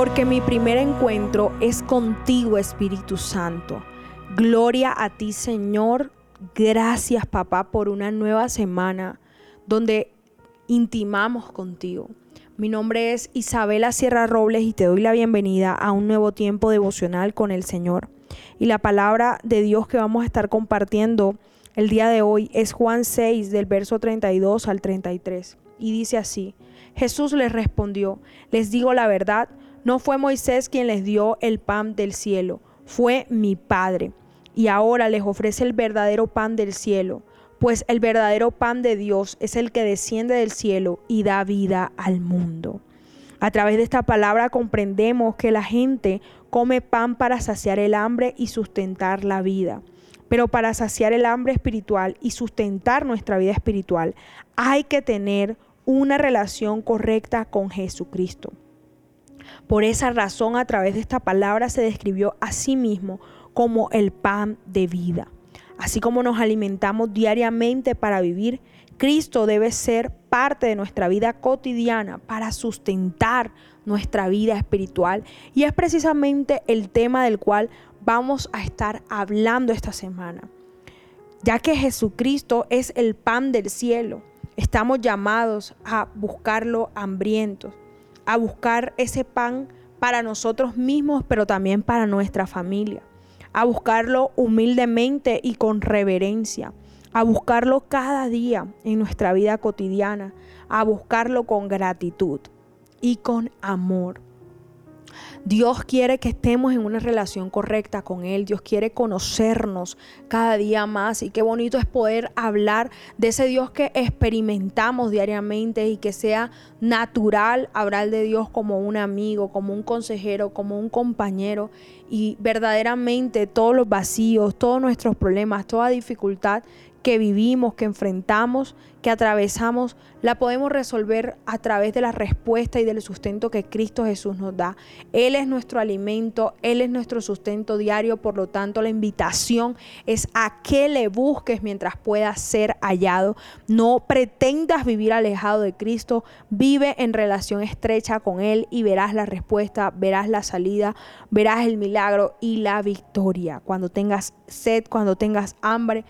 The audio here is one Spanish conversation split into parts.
porque mi primer encuentro es contigo, Espíritu Santo. Gloria a ti, Señor. Gracias, papá, por una nueva semana donde intimamos contigo. Mi nombre es Isabela Sierra Robles y te doy la bienvenida a un nuevo tiempo devocional con el Señor. Y la palabra de Dios que vamos a estar compartiendo el día de hoy es Juan 6 del verso 32 al 33. Y dice así, Jesús les respondió, les digo la verdad, no fue Moisés quien les dio el pan del cielo, fue mi Padre. Y ahora les ofrece el verdadero pan del cielo, pues el verdadero pan de Dios es el que desciende del cielo y da vida al mundo. A través de esta palabra comprendemos que la gente come pan para saciar el hambre y sustentar la vida. Pero para saciar el hambre espiritual y sustentar nuestra vida espiritual hay que tener una relación correcta con Jesucristo. Por esa razón, a través de esta palabra se describió a sí mismo como el pan de vida. Así como nos alimentamos diariamente para vivir, Cristo debe ser parte de nuestra vida cotidiana para sustentar nuestra vida espiritual. Y es precisamente el tema del cual vamos a estar hablando esta semana. Ya que Jesucristo es el pan del cielo, estamos llamados a buscarlo hambrientos a buscar ese pan para nosotros mismos, pero también para nuestra familia, a buscarlo humildemente y con reverencia, a buscarlo cada día en nuestra vida cotidiana, a buscarlo con gratitud y con amor. Dios quiere que estemos en una relación correcta con Él. Dios quiere conocernos cada día más. Y qué bonito es poder hablar de ese Dios que experimentamos diariamente y que sea natural hablar de Dios como un amigo, como un consejero, como un compañero. Y verdaderamente todos los vacíos, todos nuestros problemas, toda dificultad que vivimos, que enfrentamos, que atravesamos, la podemos resolver a través de la respuesta y del sustento que Cristo Jesús nos da. Él es nuestro alimento, Él es nuestro sustento diario, por lo tanto la invitación es a que le busques mientras pueda ser hallado. No pretendas vivir alejado de Cristo, vive en relación estrecha con Él y verás la respuesta, verás la salida, verás el milagro y la victoria. Cuando tengas sed, cuando tengas hambre,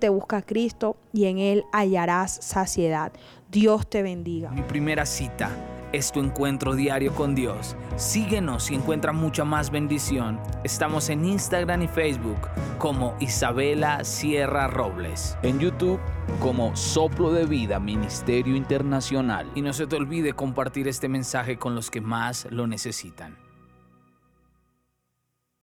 solamente busca a Cristo y en Él hallarás saciedad. Dios te bendiga. Mi primera cita es tu encuentro diario con Dios. Síguenos y encuentra mucha más bendición. Estamos en Instagram y Facebook como Isabela Sierra Robles. En YouTube como Soplo de Vida Ministerio Internacional. Y no se te olvide compartir este mensaje con los que más lo necesitan.